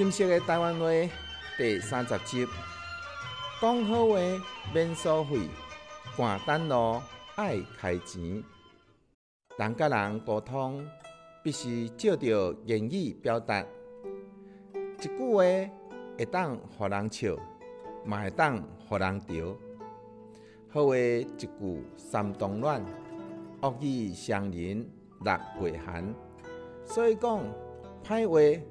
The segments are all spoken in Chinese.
新式的台湾话第三十集，讲好话免收费，赶单路爱开钱。人甲人沟通必须照着言语表达。一句话会当互人笑，嘛会当互人着。好话一句三冬暖，恶语伤人六月寒。所以讲，歹话。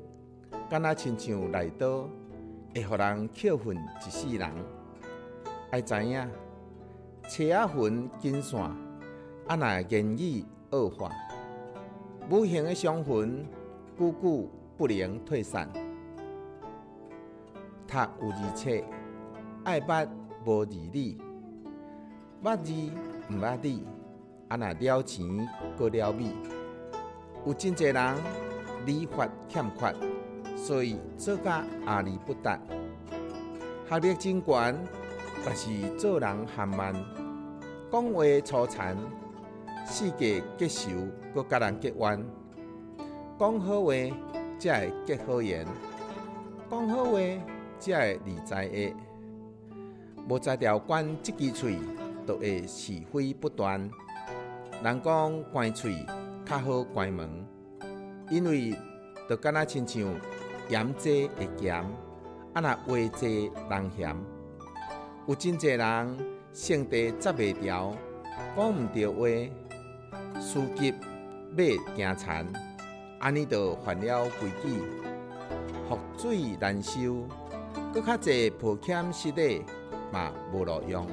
敢若亲像利刀，会互人扣分一世人。爱知影，车仔分金线，啊若言语恶化，无形的伤痕，久久不能退散。读有字册，爱捌无字理，捌字毋捌字，啊若了钱阁了米。有真侪人理法欠缺。所以做甲阿里不达，学历真悬，但是做人含慢，讲话粗残，世界结仇，阁甲人结怨。讲好话才会结好缘，讲好话才会理财的。无才调管即支喙，就会是非不断。人讲关喙较好关门，因为就敢若亲像。盐济会咸，啊！若话济人嫌，有真侪人性地执袂牢，讲毋对话，司机马惊残，安尼就犯了规矩，覆水难收，阁较济抱歉失礼嘛无路用。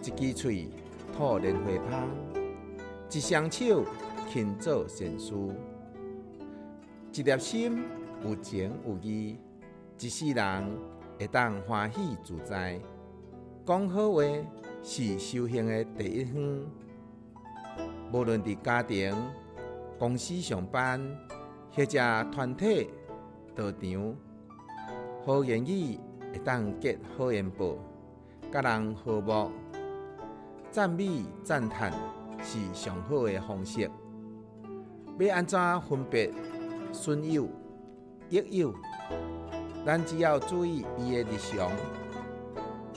一支喙吐莲花香，一双手轻做善事。一粒心有情有义，一世人会当欢喜自在。讲好话是修行的第一圈，无论伫家庭、公司上班，或者团体道场，好言语会当结好缘报，甲人和睦，赞美赞叹是上好的方式。要安怎分别？损友、益友，咱只要注意伊的日常。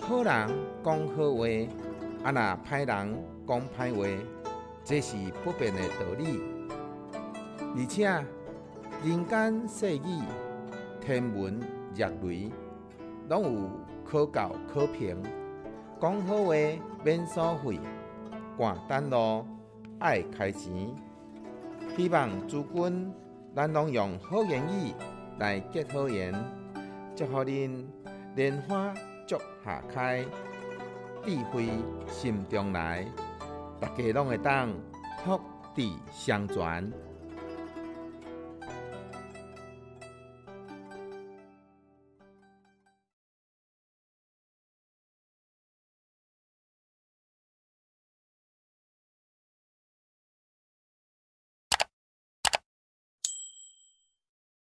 好人讲好话，啊若歹人讲歹话，这是不变的道理。而且人间世语，天文日雷，拢有可教可凭。讲好话免收费，赶单路爱开钱。希望诸君。咱拢用好言语来结好缘，祝福恁莲花足下开，智慧心中来，大家拢会当福地相传。